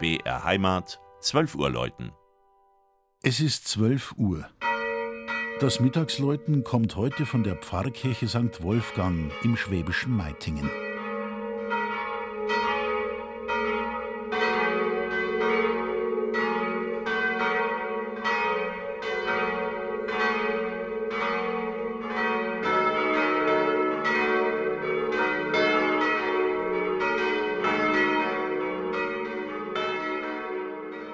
BR Heimat, 12 Uhr läuten. Es ist 12 Uhr. Das Mittagsläuten kommt heute von der Pfarrkirche St. Wolfgang im schwäbischen Meitingen.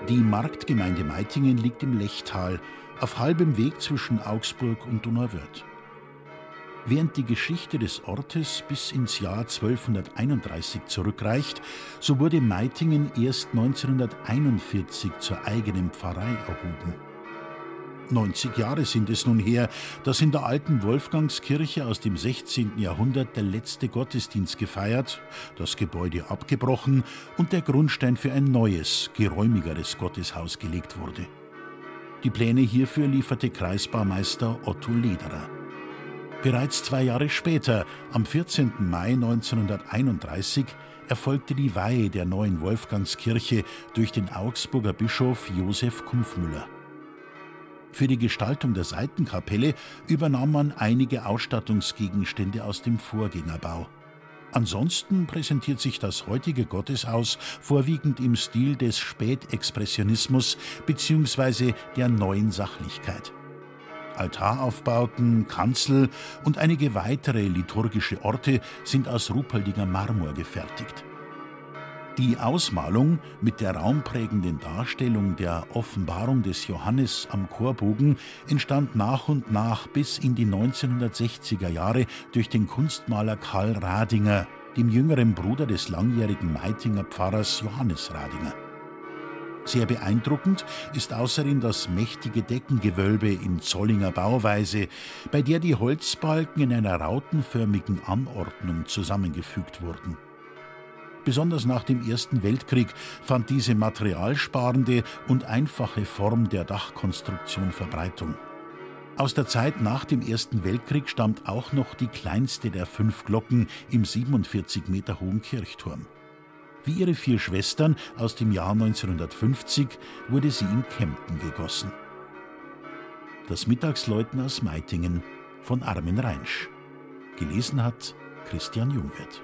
Die Marktgemeinde Meitingen liegt im Lechtal, auf halbem Weg zwischen Augsburg und Donauwörth. Während die Geschichte des Ortes bis ins Jahr 1231 zurückreicht, so wurde Meitingen erst 1941 zur eigenen Pfarrei erhoben. 90 Jahre sind es nun her, dass in der alten Wolfgangskirche aus dem 16. Jahrhundert der letzte Gottesdienst gefeiert, das Gebäude abgebrochen und der Grundstein für ein neues, geräumigeres Gotteshaus gelegt wurde. Die Pläne hierfür lieferte Kreisbaumeister Otto Lederer. Bereits zwei Jahre später, am 14. Mai 1931, erfolgte die Weihe der neuen Wolfgangskirche durch den Augsburger Bischof Josef Kumpfmüller. Für die Gestaltung der Seitenkapelle übernahm man einige Ausstattungsgegenstände aus dem Vorgängerbau. Ansonsten präsentiert sich das heutige Gotteshaus vorwiegend im Stil des Spätexpressionismus bzw. der neuen Sachlichkeit. Altaraufbauten, Kanzel und einige weitere liturgische Orte sind aus Ruppaldinger Marmor gefertigt. Die Ausmalung mit der raumprägenden Darstellung der Offenbarung des Johannes am Chorbogen entstand nach und nach bis in die 1960er Jahre durch den Kunstmaler Karl Radinger, dem jüngeren Bruder des langjährigen Meitinger Pfarrers Johannes Radinger. Sehr beeindruckend ist außerdem das mächtige Deckengewölbe in Zollinger Bauweise, bei der die Holzbalken in einer rautenförmigen Anordnung zusammengefügt wurden. Besonders nach dem Ersten Weltkrieg fand diese materialsparende und einfache Form der Dachkonstruktion Verbreitung. Aus der Zeit nach dem Ersten Weltkrieg stammt auch noch die kleinste der fünf Glocken im 47 Meter hohen Kirchturm. Wie ihre vier Schwestern aus dem Jahr 1950 wurde sie in Kempten gegossen. Das Mittagsläuten aus Meitingen von Armin Reinsch. Gelesen hat Christian Jungwirth.